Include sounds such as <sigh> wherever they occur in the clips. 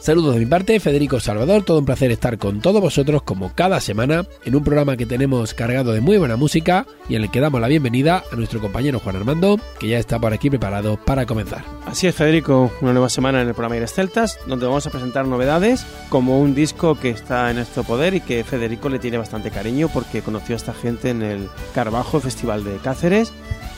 Saludos de mi parte, Federico Salvador, todo un placer estar con todos vosotros como cada semana en un programa que tenemos cargado de muy buena música y en el que damos la bienvenida a nuestro compañero Juan Armando, que ya está por aquí preparado para comenzar. Así es, Federico, una nueva semana en el programa Aires Celtas, donde vamos a presentar novedades, como un disco que está en nuestro poder y que Federico le tiene bastante cariño porque conoció a esta gente en el Carbajo Festival de Cáceres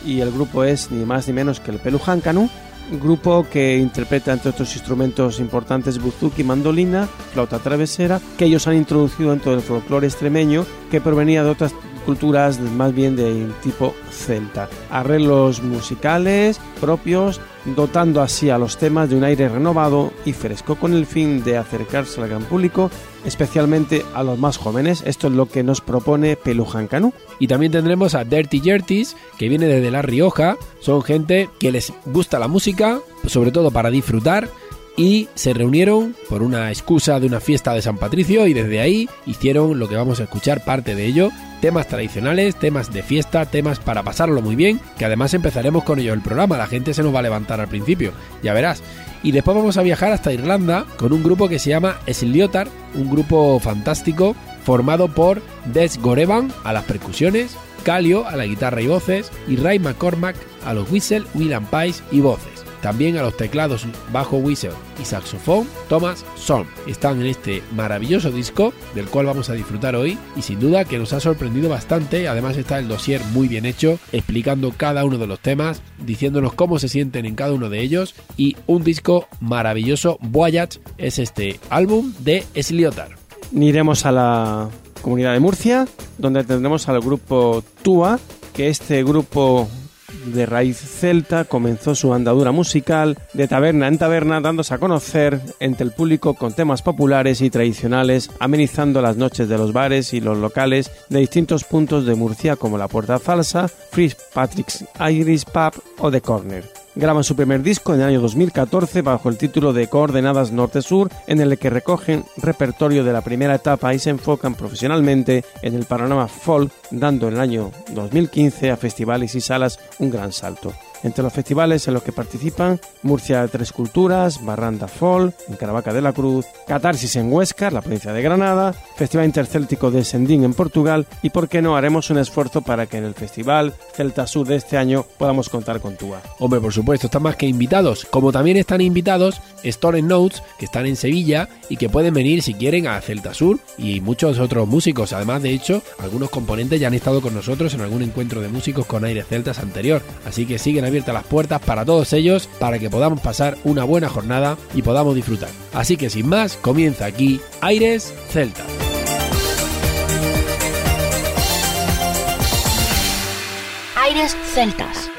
y el grupo es ni más ni menos que el Pelujan Canu grupo que interpreta entre otros instrumentos importantes buzuki, mandolina, flauta travesera, que ellos han introducido dentro del folclore extremeño que provenía de otras culturas más bien de tipo celta. Arreglos musicales propios, dotando así a los temas de un aire renovado y fresco con el fin de acercarse al gran público, especialmente a los más jóvenes. Esto es lo que nos propone Pelujan Canu. Y también tendremos a Dirty Jertis, que viene desde La Rioja. Son gente que les gusta la música, sobre todo para disfrutar y se reunieron por una excusa de una fiesta de San Patricio y desde ahí hicieron lo que vamos a escuchar parte de ello, temas tradicionales, temas de fiesta, temas para pasarlo muy bien, que además empezaremos con ello el programa, la gente se nos va a levantar al principio, ya verás. Y después vamos a viajar hasta Irlanda con un grupo que se llama Sliotar, un grupo fantástico formado por Des Gorevan a las percusiones, Calio a la guitarra y voces y Ray McCormack a los whistle, William Pies y voces. También a los teclados bajo whistle y saxofón Thomas Son. Están en este maravilloso disco del cual vamos a disfrutar hoy y sin duda que nos ha sorprendido bastante. Además está el dossier muy bien hecho explicando cada uno de los temas, diciéndonos cómo se sienten en cada uno de ellos y un disco maravilloso. Voyage es este álbum de Sliotar. Iremos a la comunidad de Murcia donde tendremos al grupo Tua que este grupo de raíz celta, comenzó su andadura musical de taberna en taberna, dándose a conocer entre el público con temas populares y tradicionales, amenizando las noches de los bares y los locales de distintos puntos de Murcia como la Puerta Falsa, Free Patrick's Iris Pub o The Corner graban su primer disco en el año 2014 bajo el título de Coordenadas Norte-Sur, en el que recogen repertorio de la primera etapa y se enfocan profesionalmente en el panorama folk, dando en el año 2015 a festivales y salas un gran salto. Entre los festivales en los que participan Murcia de Tres Culturas, Barranda Fall, en Caravaca de la Cruz, Catarsis en Huesca, la provincia de Granada, Festival Intercéltico de Sendín en Portugal y, por qué no, haremos un esfuerzo para que en el Festival Celta Sur de este año podamos contar con Túa. Hombre, por supuesto, están más que invitados. Como también están invitados Store Notes, que están en Sevilla y que pueden venir si quieren a Celta Sur y muchos otros músicos. Además, de hecho, algunos componentes ya han estado con nosotros en algún encuentro de músicos con aire celtas anterior. Así que siguen abiertas las puertas para todos ellos para que podamos pasar una buena jornada y podamos disfrutar. Así que sin más, comienza aquí Aires Celtas. Aires Celtas.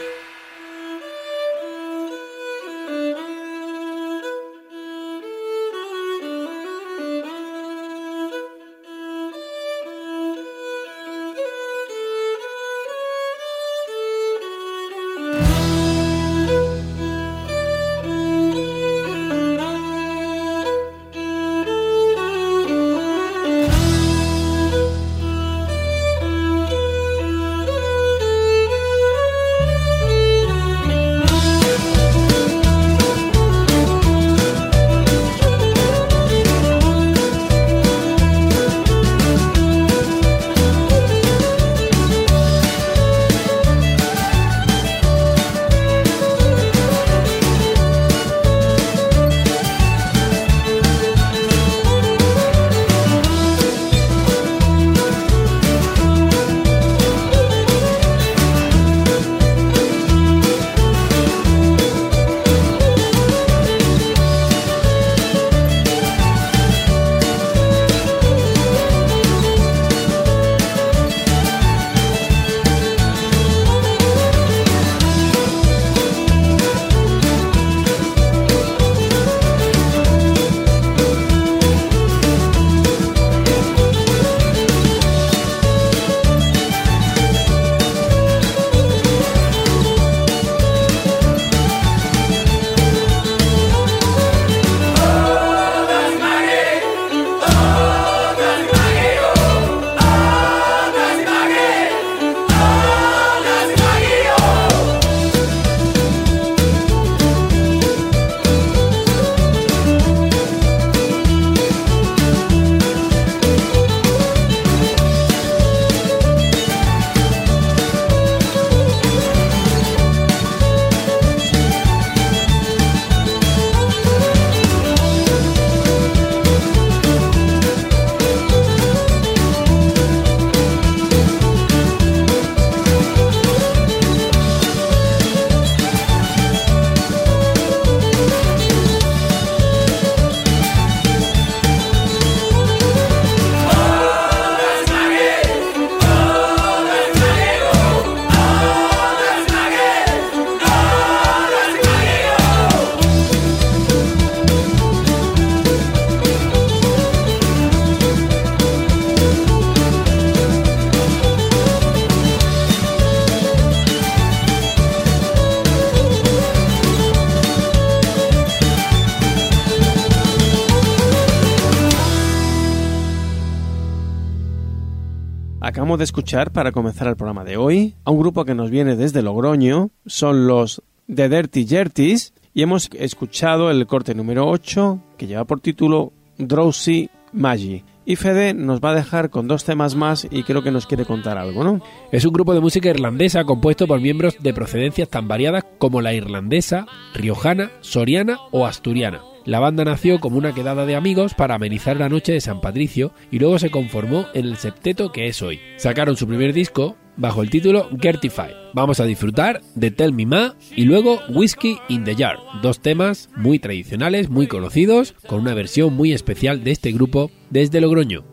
De escuchar para comenzar el programa de hoy a un grupo que nos viene desde Logroño, son los The Dirty Jerties y hemos escuchado el corte número 8 que lleva por título Drowsy Magi. Y Fede nos va a dejar con dos temas más y creo que nos quiere contar algo, ¿no? Es un grupo de música irlandesa compuesto por miembros de procedencias tan variadas como la irlandesa, riojana, soriana o asturiana. La banda nació como una quedada de amigos para amenizar la noche de San Patricio y luego se conformó en el septeto que es hoy. Sacaron su primer disco bajo el título Gertify. Vamos a disfrutar de Tell Me Ma y luego Whiskey in the Jar, dos temas muy tradicionales, muy conocidos, con una versión muy especial de este grupo desde Logroño.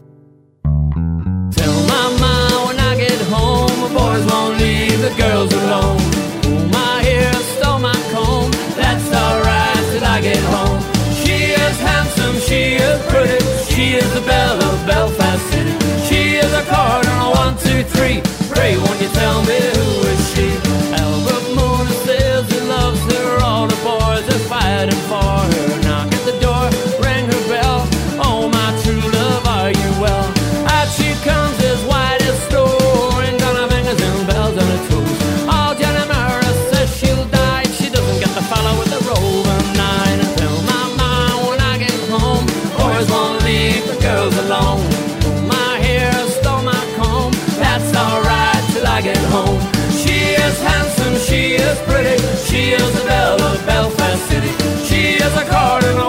three. Pray, won't you tell me pretty. She is the belle of Belfast City. She is a cardinal.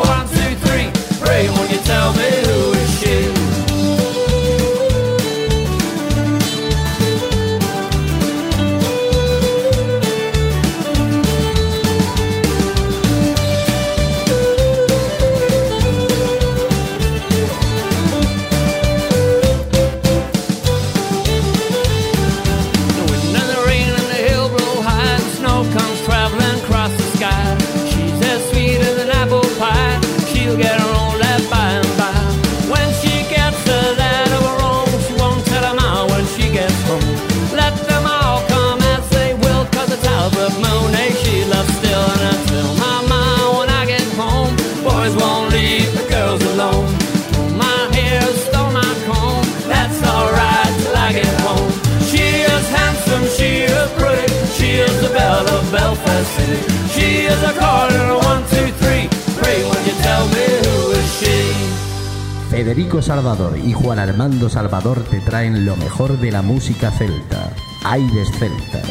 Federico Salvador y Juan Armando Salvador te traen lo mejor de la música celta. Aires celtas.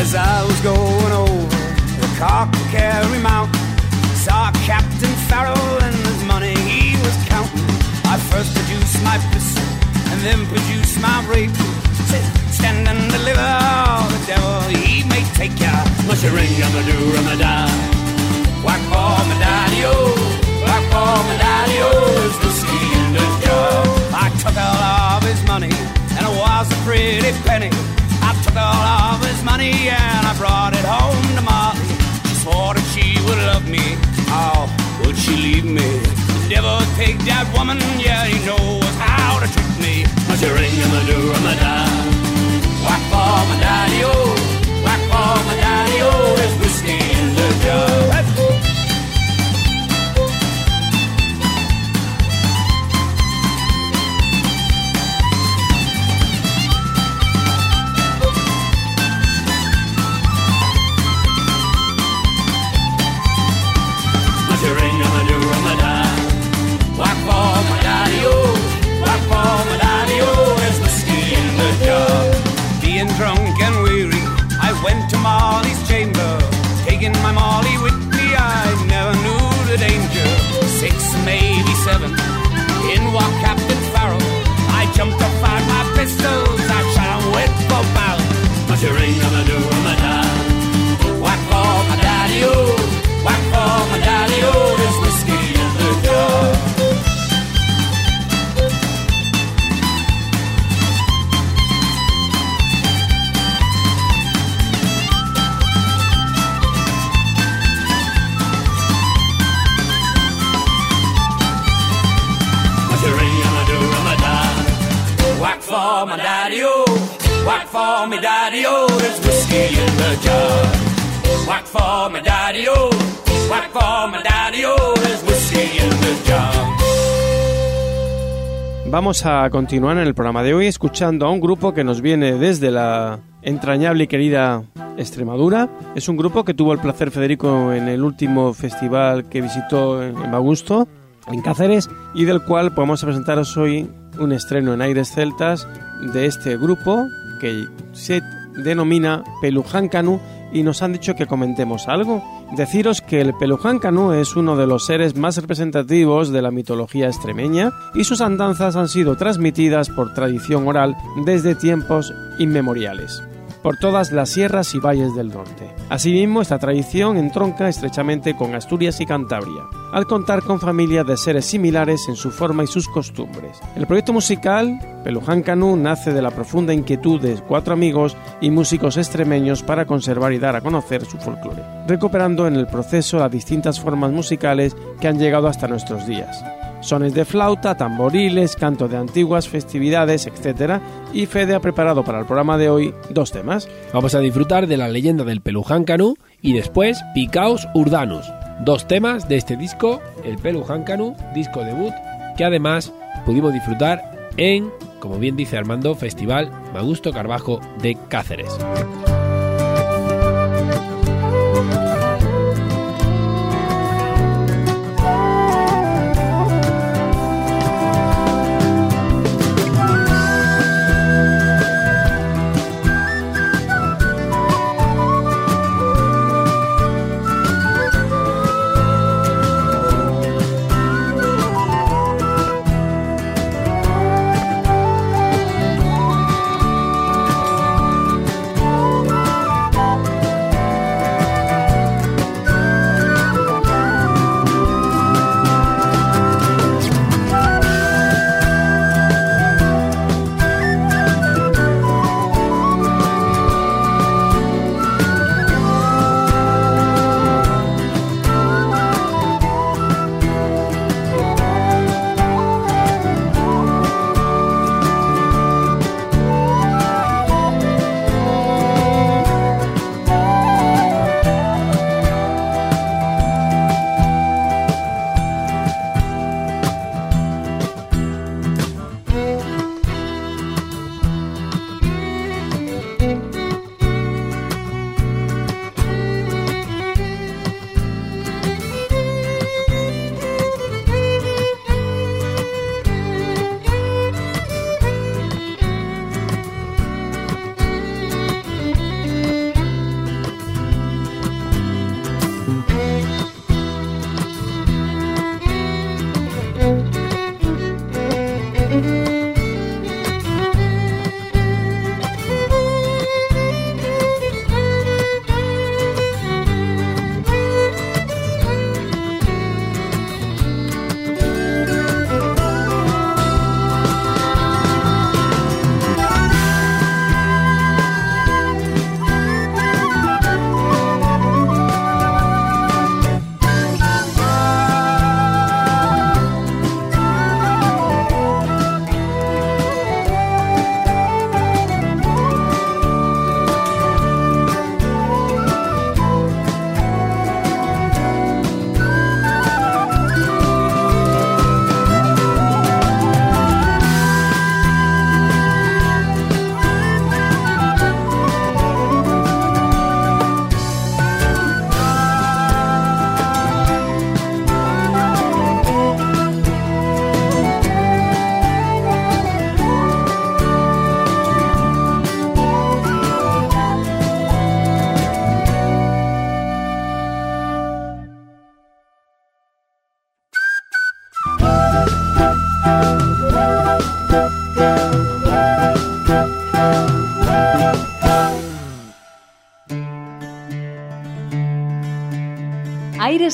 As I was going over the Cockcarry Mountain, saw Captain Farrell and his money he was counting. I first produced my pistol and then produce my rape. Said, stand and deliver, the devil he may take ya. Must you ring on the do Ramadan? Whack for my daddy-o, oh. whack for my there's whiskey in the jar. I took all of his money and it was a pretty penny. I took all of his money and I brought it home to Molly. She swore that she would love me. Oh, would she leave me? The devil take that woman, yeah, he knows how me. Must you ring him a do Ramadan? Whack for my daddy, oh, whack for my daddy, oh, there's whiskey in the jar. Drunk and weary, I went to Molly's chamber. Taking my Molly with me, I never knew the danger. Six, maybe seven, Vamos a continuar en el programa de hoy escuchando a un grupo que nos viene desde la entrañable y querida Extremadura. Es un grupo que tuvo el placer Federico en el último festival que visitó en Augusto, en Cáceres, y del cual podemos presentaros hoy un estreno en aires celtas de este grupo que se denomina Peluján Canu y nos han dicho que comentemos algo. Deciros que el Peluján Canú es uno de los seres más representativos de la mitología extremeña y sus andanzas han sido transmitidas por tradición oral desde tiempos inmemoriales por todas las sierras y valles del norte. Asimismo, esta tradición entronca estrechamente con Asturias y Cantabria, al contar con familias de seres similares en su forma y sus costumbres. El proyecto musical Peluján Canú nace de la profunda inquietud de cuatro amigos y músicos extremeños para conservar y dar a conocer su folclore, recuperando en el proceso las distintas formas musicales que han llegado hasta nuestros días sones de flauta, tamboriles, canto de antiguas festividades, etc. Y Fede ha preparado para el programa de hoy dos temas. Vamos a disfrutar de la leyenda del Peluján Canú y después Picaos Urdanus, dos temas de este disco, el Peluján Canú, disco debut, que además pudimos disfrutar en, como bien dice Armando, Festival Magusto Carbajo de Cáceres.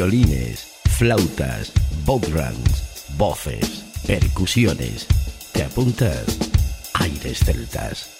Violines, flautas, bodrums, voces, percusiones. ¿Te apuntas? Aires celtas.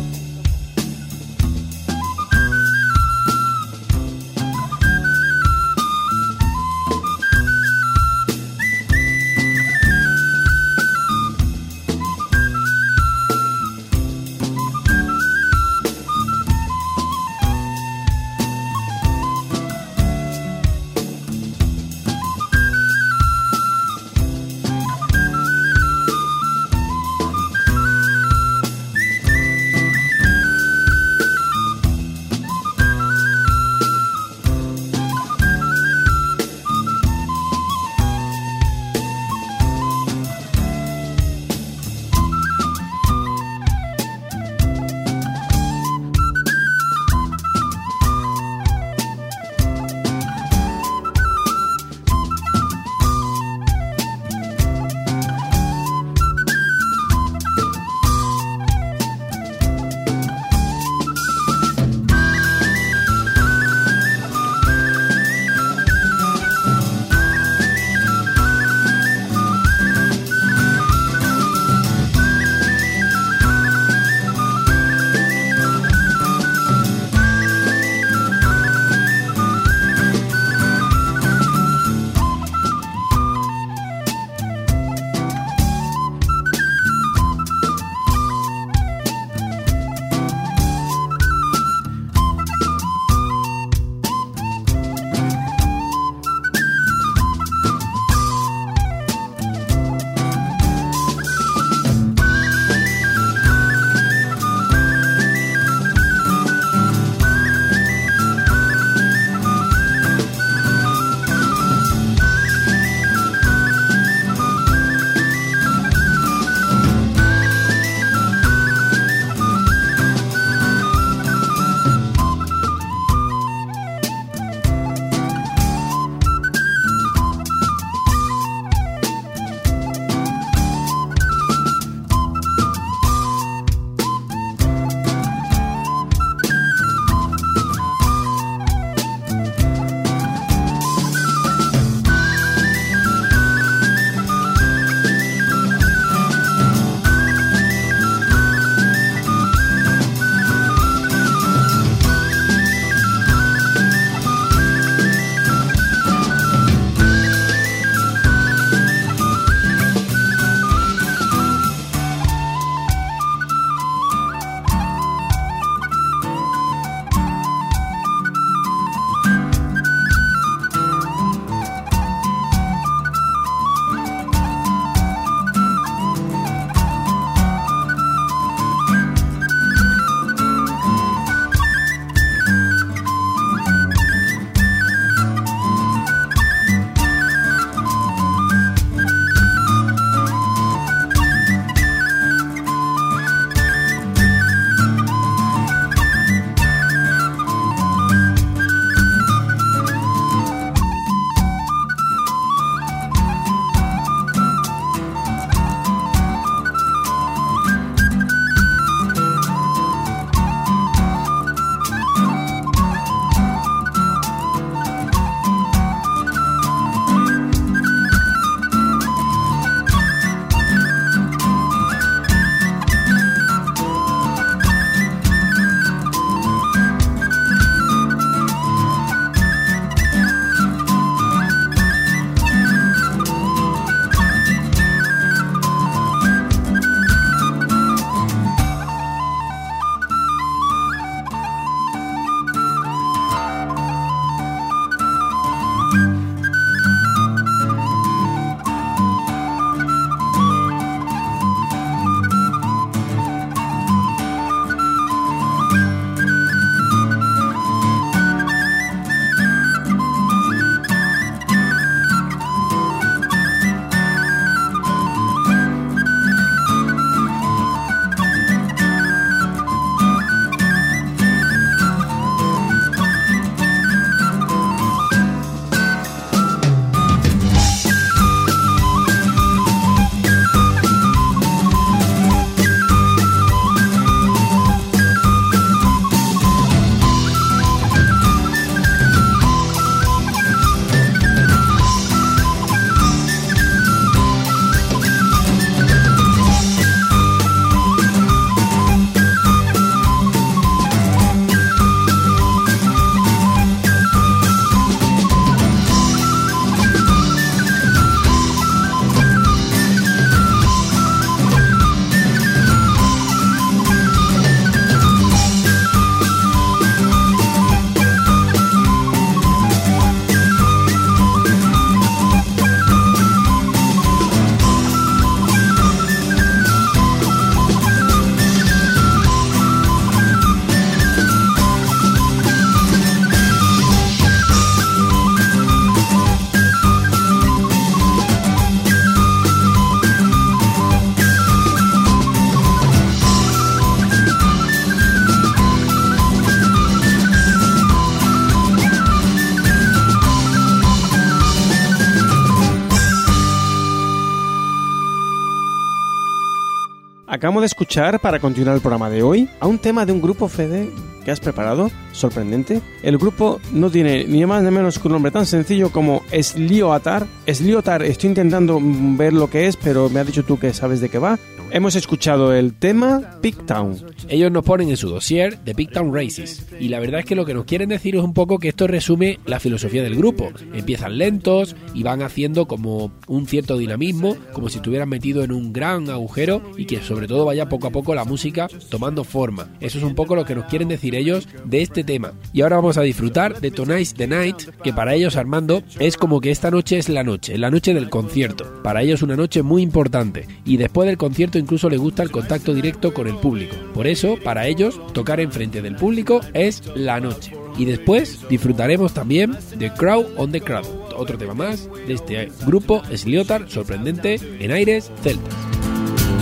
Acabamos de escuchar, para continuar el programa de hoy, a un tema de un grupo Fede que has preparado, sorprendente. El grupo no tiene ni más ni menos que un nombre tan sencillo como Sliotar. Sliotar, estoy intentando ver lo que es, pero me has dicho tú que sabes de qué va. Hemos escuchado el tema Big Town. Ellos nos ponen en su dossier de Big Town Races. Y la verdad es que lo que nos quieren decir es un poco que esto resume la filosofía del grupo. Empiezan lentos y van haciendo como un cierto dinamismo, como si estuvieran metido en un gran agujero y que sobre todo vaya poco a poco la música tomando forma. Eso es un poco lo que nos quieren decir ellos de este tema. Y ahora vamos a disfrutar de Tonight's the Night, que para ellos Armando es como que esta noche es la noche, la noche del concierto. Para ellos una noche muy importante. Y después del concierto incluso le gusta el contacto directo con el público. Por eso, para ellos, tocar enfrente del público es la noche. Y después disfrutaremos también de Crowd on the Crowd, otro tema más de este grupo Sliotar sorprendente en aires celtas.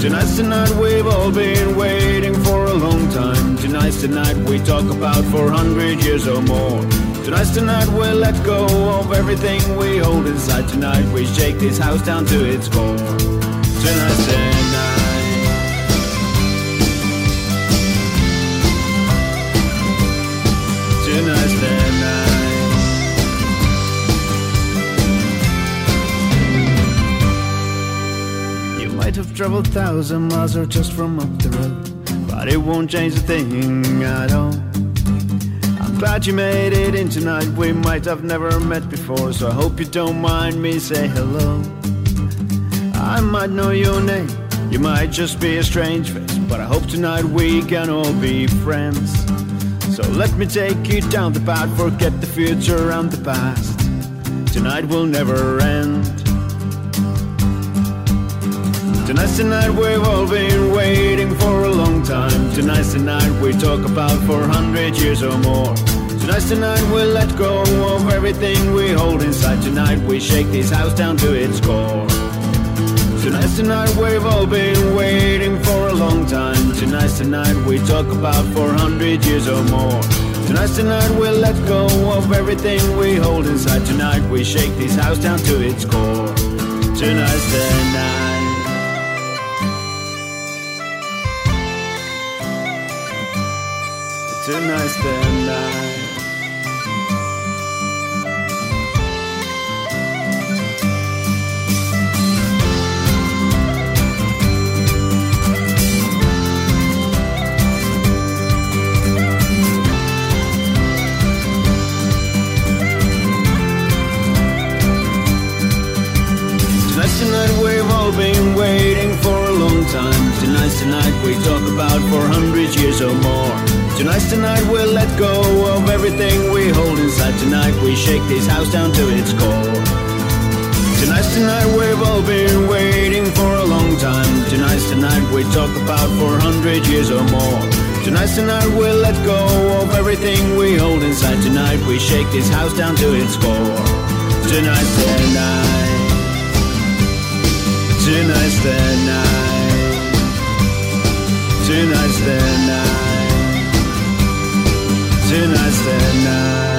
Tonight's the night we've all been waiting for a long time. Tonight's the night we talk about for a hundred years or more. Tonight's the night we'll let go of everything we hold inside. Tonight we shake this house down to its core. Tonight's the traveled thousand miles or just from up the road, but it won't change a thing at all. I'm glad you made it in tonight. We might have never met before, so I hope you don't mind me say hello. I might know your name, you might just be a strange face, but I hope tonight we can all be friends. So let me take you down the path, forget the future and the past. Tonight will never end. Tonight's the night we've all been waiting for a long time. Tonight's the night we talk about for a hundred years or more. Tonight's the night we'll let go of everything we hold inside. Tonight we shake this house down to its core. Tonight's the night we've all been waiting for a long time. Tonight's the night we talk about for hundred years or more. Tonight's the night we'll let go of everything we hold inside. Tonight we shake this house down to its core. Tonight's the night. Tonight's the night. Shake this house down to its core. Tonight's the night we've all been waiting for a long time. Tonight's the night we talk about for a hundred years or more. Tonight's the night we'll let go of everything we hold inside. Tonight we shake this house down to its core. Tonight's the night. Tonight's the night. Tonight's the night. Tonight's the night.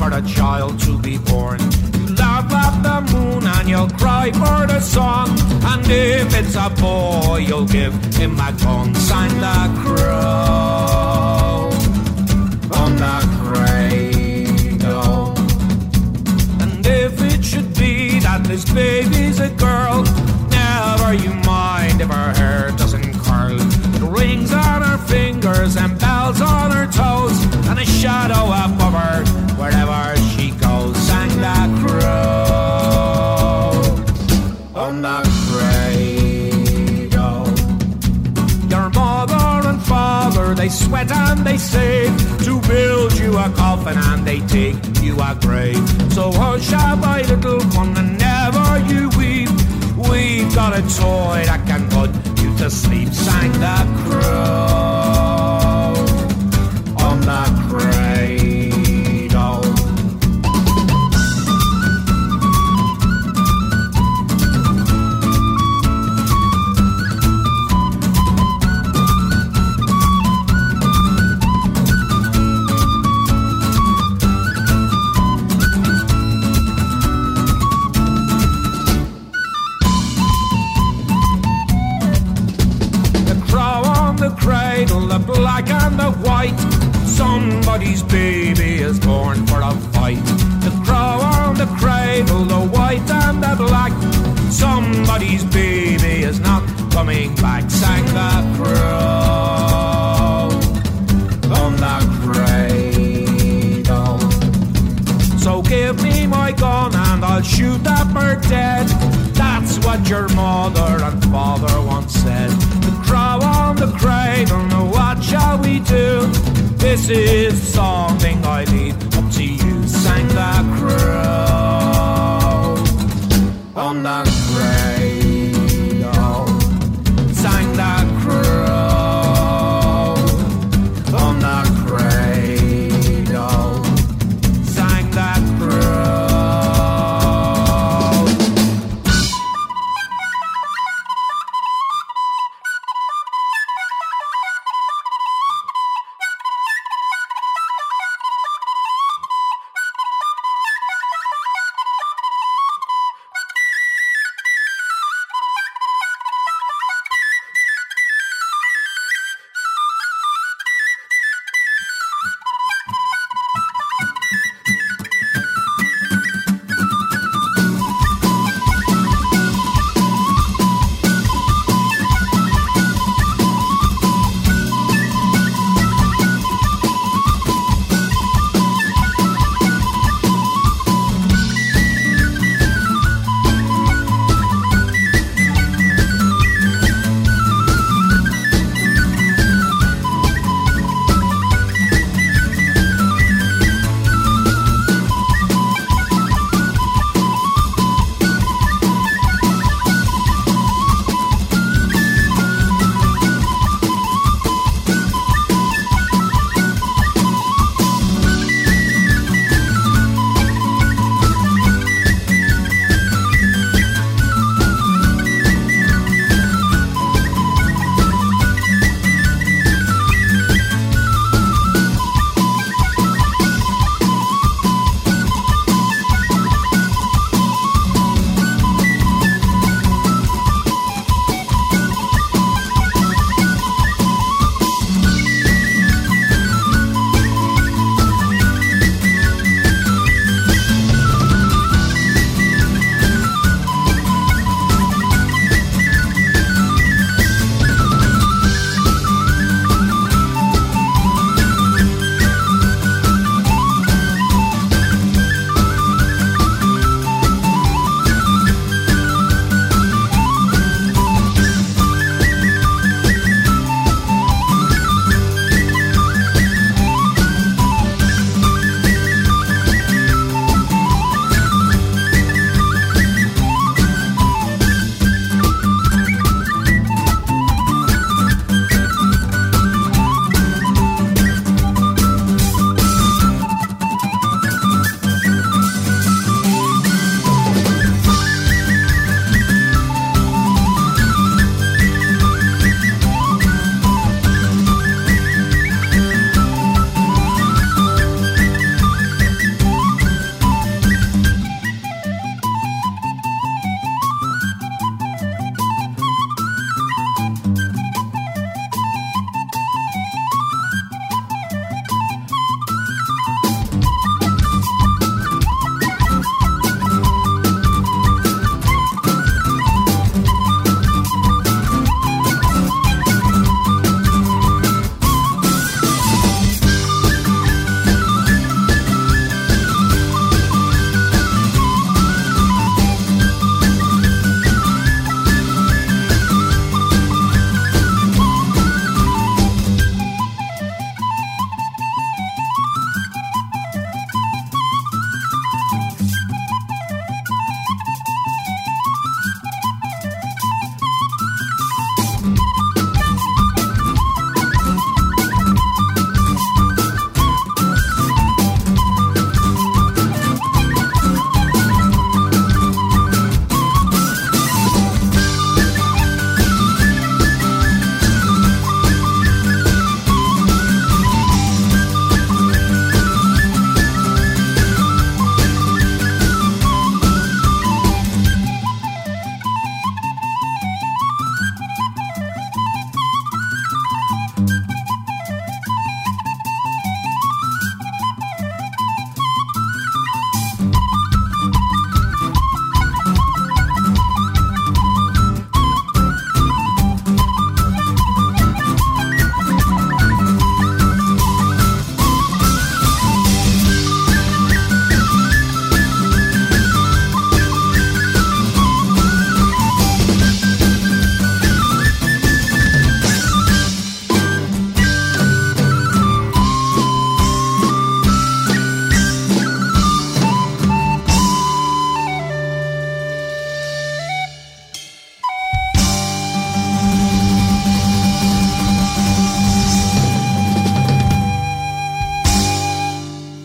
for a child to be born. You laugh at the moon and you'll cry for the sun. And if it's a boy, you'll give him a tongue. Sign the crow on the cradle. And if it should be that this baby's a girl, never you mind if her hair doesn't curl. Rings on her fingers and bells on her toes, and a shadow up and they save to build you a coffin and they take you a grave. So hush up, my little one, and never you weep. We've got a toy that can put you to sleep. Sang the crow Somebody's baby is born for a fight. The crow on the cradle, the white and the black. Somebody's baby is not coming back. Sang the crow on the cradle. So give me my gun and I'll shoot that bird dead. That's what your mother and father once said. This is something I leave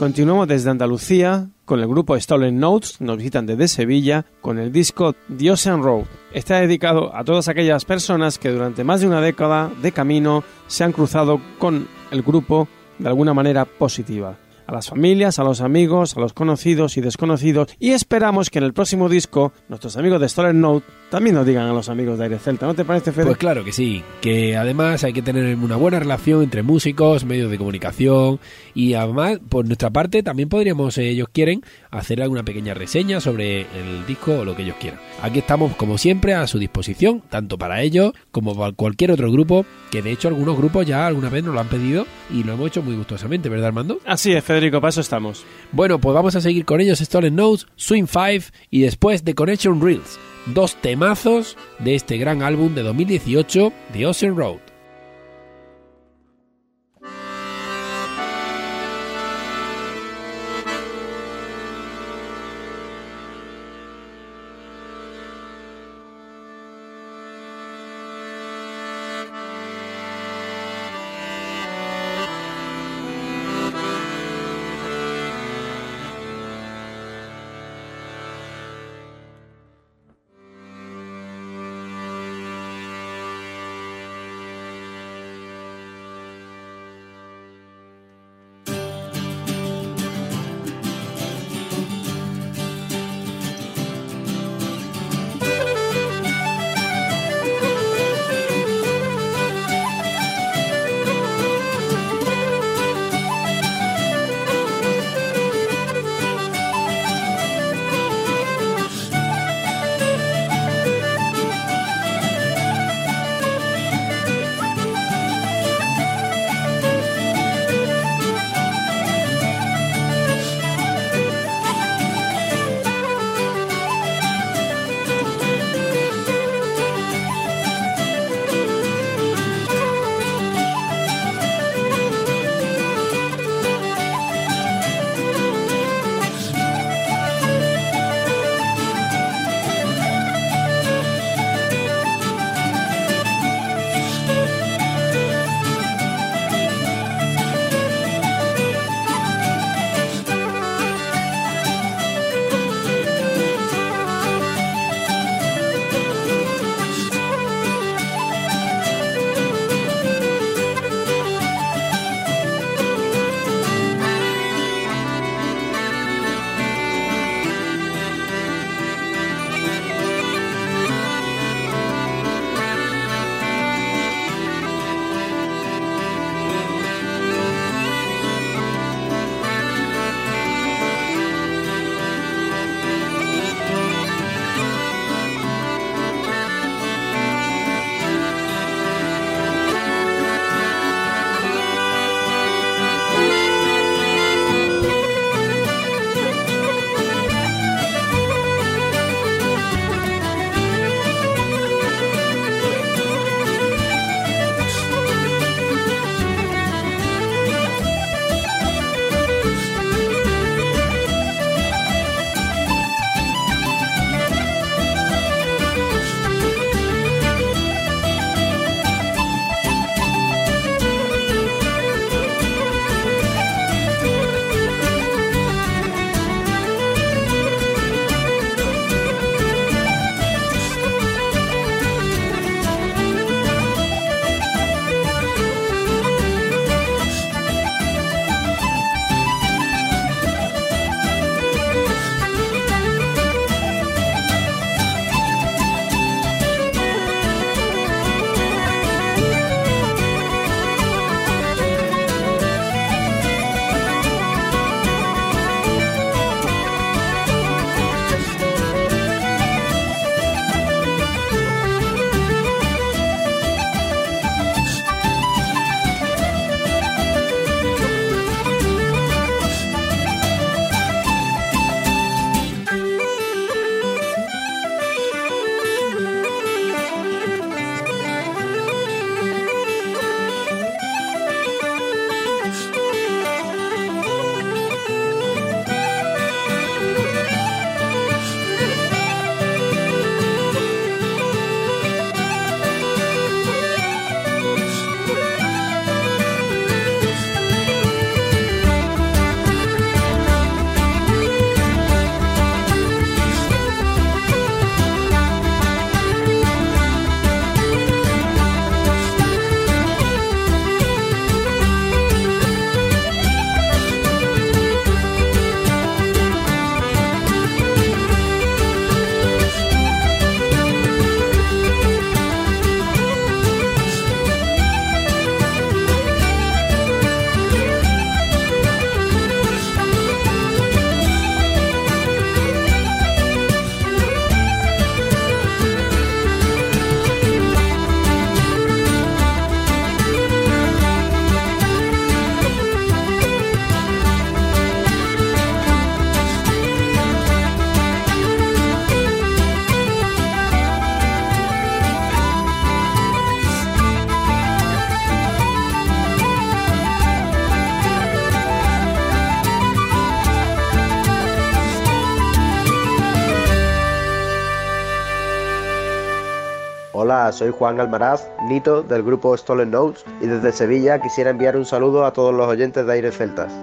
Continuamos desde Andalucía con el grupo Stolen Notes, nos visitan desde Sevilla con el disco The Ocean Road. Está dedicado a todas aquellas personas que durante más de una década de camino se han cruzado con el grupo de alguna manera positiva a las familias, a los amigos, a los conocidos y desconocidos y esperamos que en el próximo disco nuestros amigos de Stolen Note también nos digan a los amigos de Aire Celta. ¿No te parece, Fede? Pues claro que sí, que además hay que tener una buena relación entre músicos, medios de comunicación y además por nuestra parte también podríamos, eh, ellos quieren, hacer alguna pequeña reseña sobre el disco o lo que ellos quieran. Aquí estamos como siempre a su disposición, tanto para ellos como para cualquier otro grupo, que de hecho algunos grupos ya alguna vez nos lo han pedido y lo hemos hecho muy gustosamente, ¿verdad Armando? Así es, Federico, para eso estamos. Bueno, pues vamos a seguir con ellos Stolen Notes, Swing 5 y después The Connection Reels, dos temazos de este gran álbum de 2018, The Ocean Road. Soy Juan Almaraz, Nito del grupo Stolen Notes y desde Sevilla quisiera enviar un saludo a todos los oyentes de Aires Celtas.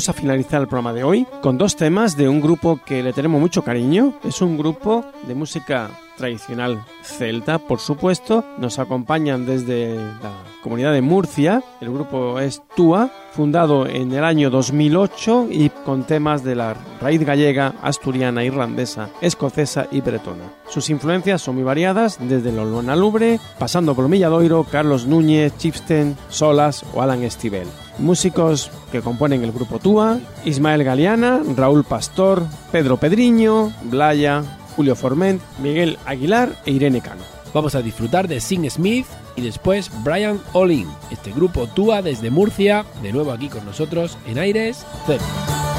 Vamos a finalizar el programa de hoy con dos temas de un grupo que le tenemos mucho cariño. Es un grupo de música tradicional celta, por supuesto. Nos acompañan desde la comunidad de Murcia. El grupo es Tua, fundado en el año 2008 y con temas de la raíz gallega, asturiana, irlandesa, escocesa y bretona. Sus influencias son muy variadas, desde Lolona Lubre, pasando por Milladoiro, Carlos Núñez, Chipsten, Solas o Alan Estivell. Músicos que componen el grupo Tua, Ismael Galeana, Raúl Pastor, Pedro Pedriño, Blaya, Julio Forment, Miguel Aguilar e Irene Cano. Vamos a disfrutar de Sing Smith y después Brian Olin, este grupo Tua desde Murcia, de nuevo aquí con nosotros en Aires Celtas.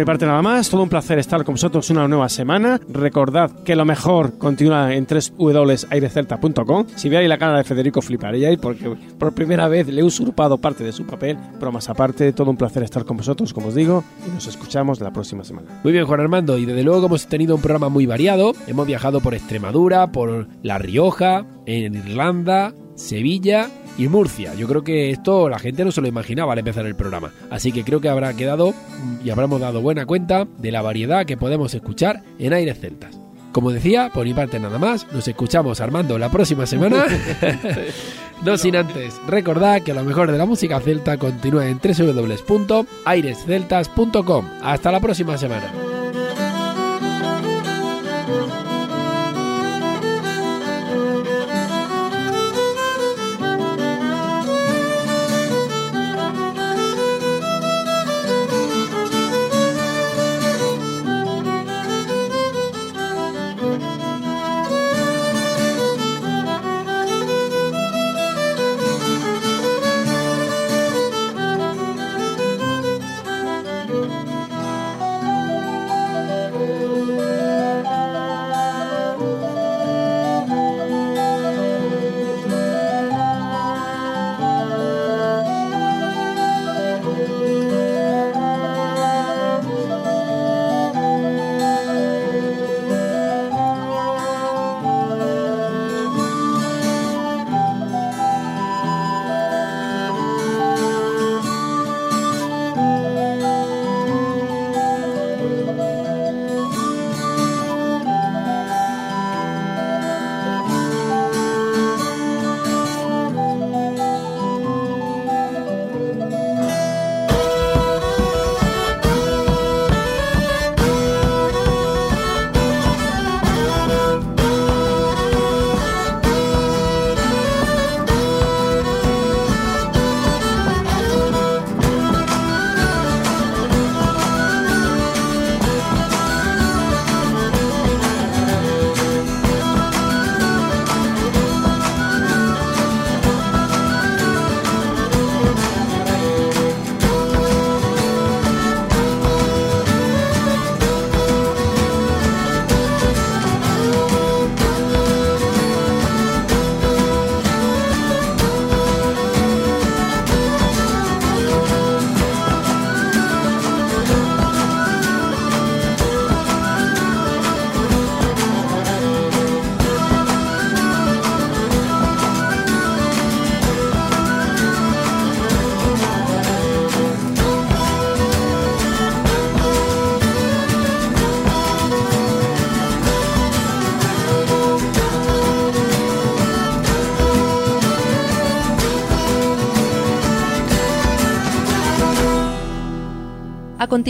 Mi parte nada más, todo un placer estar con vosotros una nueva semana. Recordad que lo mejor continúa en www.airecelta.com. Si veis la cara de Federico fliparíais porque por primera vez le he usurpado parte de su papel, pero más aparte, todo un placer estar con vosotros, como os digo, y nos escuchamos la próxima semana. Muy bien, Juan Armando, y desde luego hemos tenido un programa muy variado. Hemos viajado por Extremadura, por La Rioja, en Irlanda, Sevilla y Murcia. Yo creo que esto la gente no se lo imaginaba al empezar el programa. Así que creo que habrá quedado y habremos dado buena cuenta de la variedad que podemos escuchar en Aires Celtas. Como decía, por mi parte nada más, nos escuchamos Armando la próxima semana. <laughs> <laughs> no sin antes recordad que lo mejor de la música celta continúa en www.airesceltas.com. Hasta la próxima semana.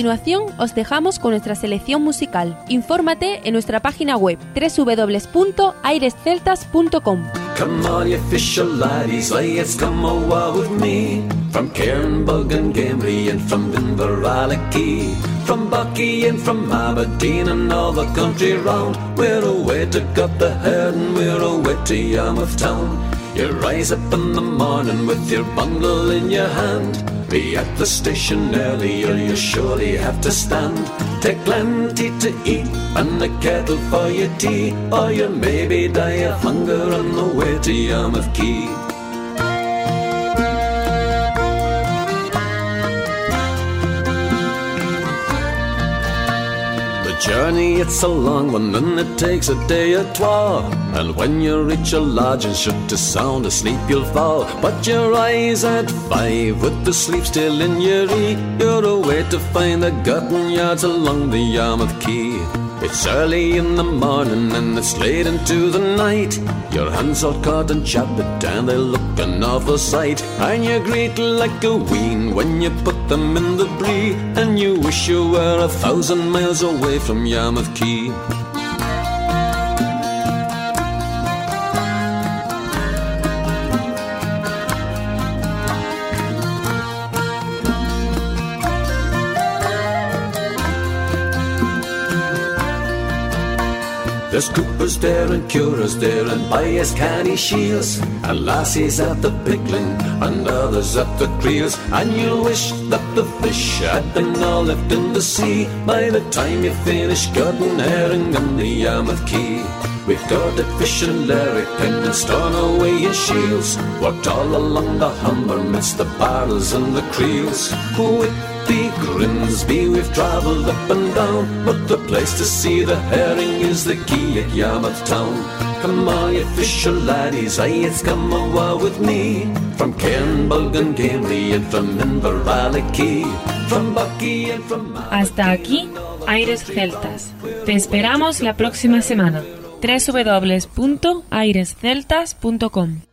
Continuación, os dejamos con nuestra selección musical. Infórmate en nuestra página web www.airesceltas.com. Come all you fisher laddies, let's come awa with me. From Cairnbug and Gambry and from Inverallachie. From Bucky and from Aberdeen and all the country round. We're away to cut the head and we're away to Yarmouth town. You rise up in the morning with your bundle in your hand. Be at the station early or you surely have to stand. Take plenty to eat and a kettle for your tea, or you'll maybe die of hunger on the way to Yarmouth Key. Journey it's a long one and it takes a day or two. And when you reach a lodge and should to sound asleep you'll fall. But your eyes at five with the sleep still in your ear. You're away to find the gotten yards along the Yarmouth Quay. It's early in the morning and it's late into the night. Your hands all caught and chapped and they look an awful sight. And you greet like a ween when you put them in the brie. And you wish you were a thousand miles away from Yarmouth Quay. There's coopers there and curers there and bias canny shields and lassies at the pickling and others at the creels. And you'll wish that the fish had been all left in the sea. By the time you finish cutting herring on the Yarmouth Quay. We've got it fish and larrikin and Stornoway and shields. Walked all along the Humber midst the barrels and the creels Whitby, Grimsby, we've travelled up and down But the place to see the herring is the quay at Yarmouth Town. Come on, you fisher laddies, aye, it's come awa with me. From Cairnbug and Cambry and from Inverallachie From Bucky and from... Hasta aquí, Aires Celtas. Te esperamos la próxima semana. www.airesceltas.com